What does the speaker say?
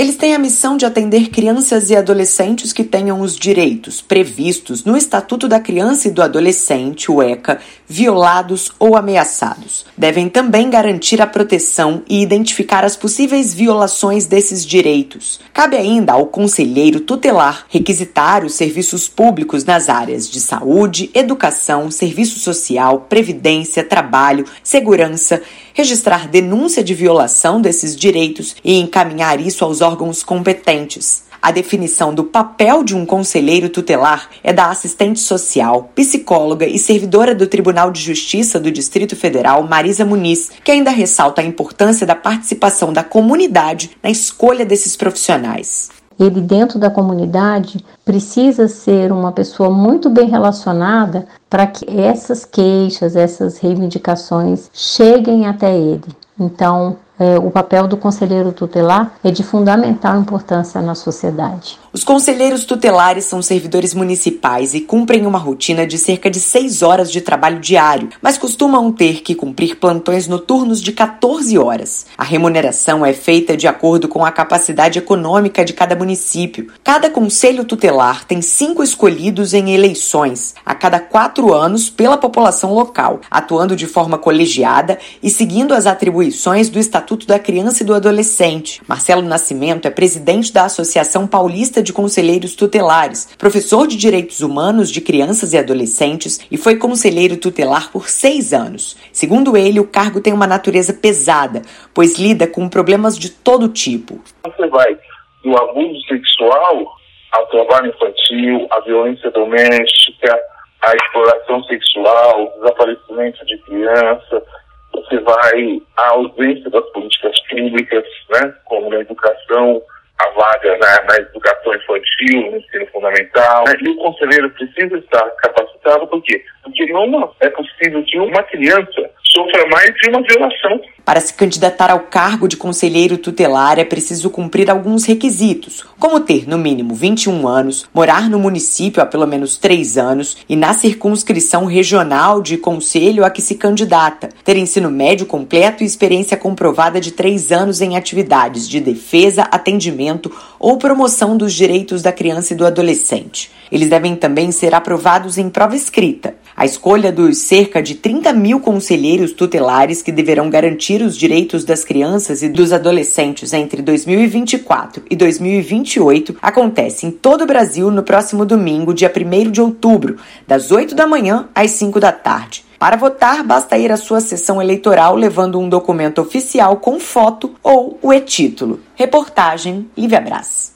Eles têm a missão de atender crianças e adolescentes que tenham os direitos previstos no Estatuto da Criança e do Adolescente, o ECA, violados ou ameaçados. Devem também garantir a proteção e identificar as possíveis violações desses direitos. Cabe ainda ao conselheiro tutelar requisitar os serviços públicos nas áreas de saúde, educação, serviço social, previdência, trabalho, segurança, registrar denúncia de violação desses direitos e encaminhar isso aos órgãos competentes. A definição do papel de um conselheiro tutelar é da assistente social, psicóloga e servidora do Tribunal de Justiça do Distrito Federal, Marisa Muniz, que ainda ressalta a importância da participação da comunidade na escolha desses profissionais ele dentro da comunidade precisa ser uma pessoa muito bem relacionada para que essas queixas, essas reivindicações cheguem até ele. Então, é, o papel do conselheiro tutelar é de fundamental importância na sociedade. Os conselheiros tutelares são servidores municipais e cumprem uma rotina de cerca de seis horas de trabalho diário, mas costumam ter que cumprir plantões noturnos de 14 horas. A remuneração é feita de acordo com a capacidade econômica de cada município. Cada conselho tutelar tem cinco escolhidos em eleições a cada quatro anos pela população local, atuando de forma colegiada e seguindo as atribuições do Estatuto da Criança e do Adolescente. Marcelo Nascimento é presidente da Associação Paulista lista de conselheiros tutelares, professor de Direitos Humanos de Crianças e Adolescentes e foi conselheiro tutelar por seis anos. Segundo ele, o cargo tem uma natureza pesada, pois lida com problemas de todo tipo. Você vai do abuso sexual ao trabalho infantil, à violência doméstica, à exploração sexual, desaparecimento de criança, você vai à ausência das políticas públicas, né, como na educação, a vaga na, na, educação infantil, no ensino fundamental. E o conselheiro precisa estar capacitado, por quê? Porque não é possível que uma criança sofra mais de uma violação. Para se candidatar ao cargo de conselheiro tutelar é preciso cumprir alguns requisitos, como ter no mínimo 21 anos, morar no município há pelo menos 3 anos e na circunscrição regional de conselho a que se candidata, ter ensino médio completo e experiência comprovada de 3 anos em atividades de defesa, atendimento ou promoção dos direitos da criança e do adolescente. Eles devem também ser aprovados em prova escrita. A escolha dos cerca de 30 mil conselheiros tutelares que deverão garantir os direitos das crianças e dos adolescentes entre 2024 e 2028 acontece em todo o Brasil no próximo domingo, dia 1 de outubro, das 8 da manhã às 5 da tarde. Para votar, basta ir à sua sessão eleitoral levando um documento oficial com foto ou o e-título. Reportagem Lívia Brás.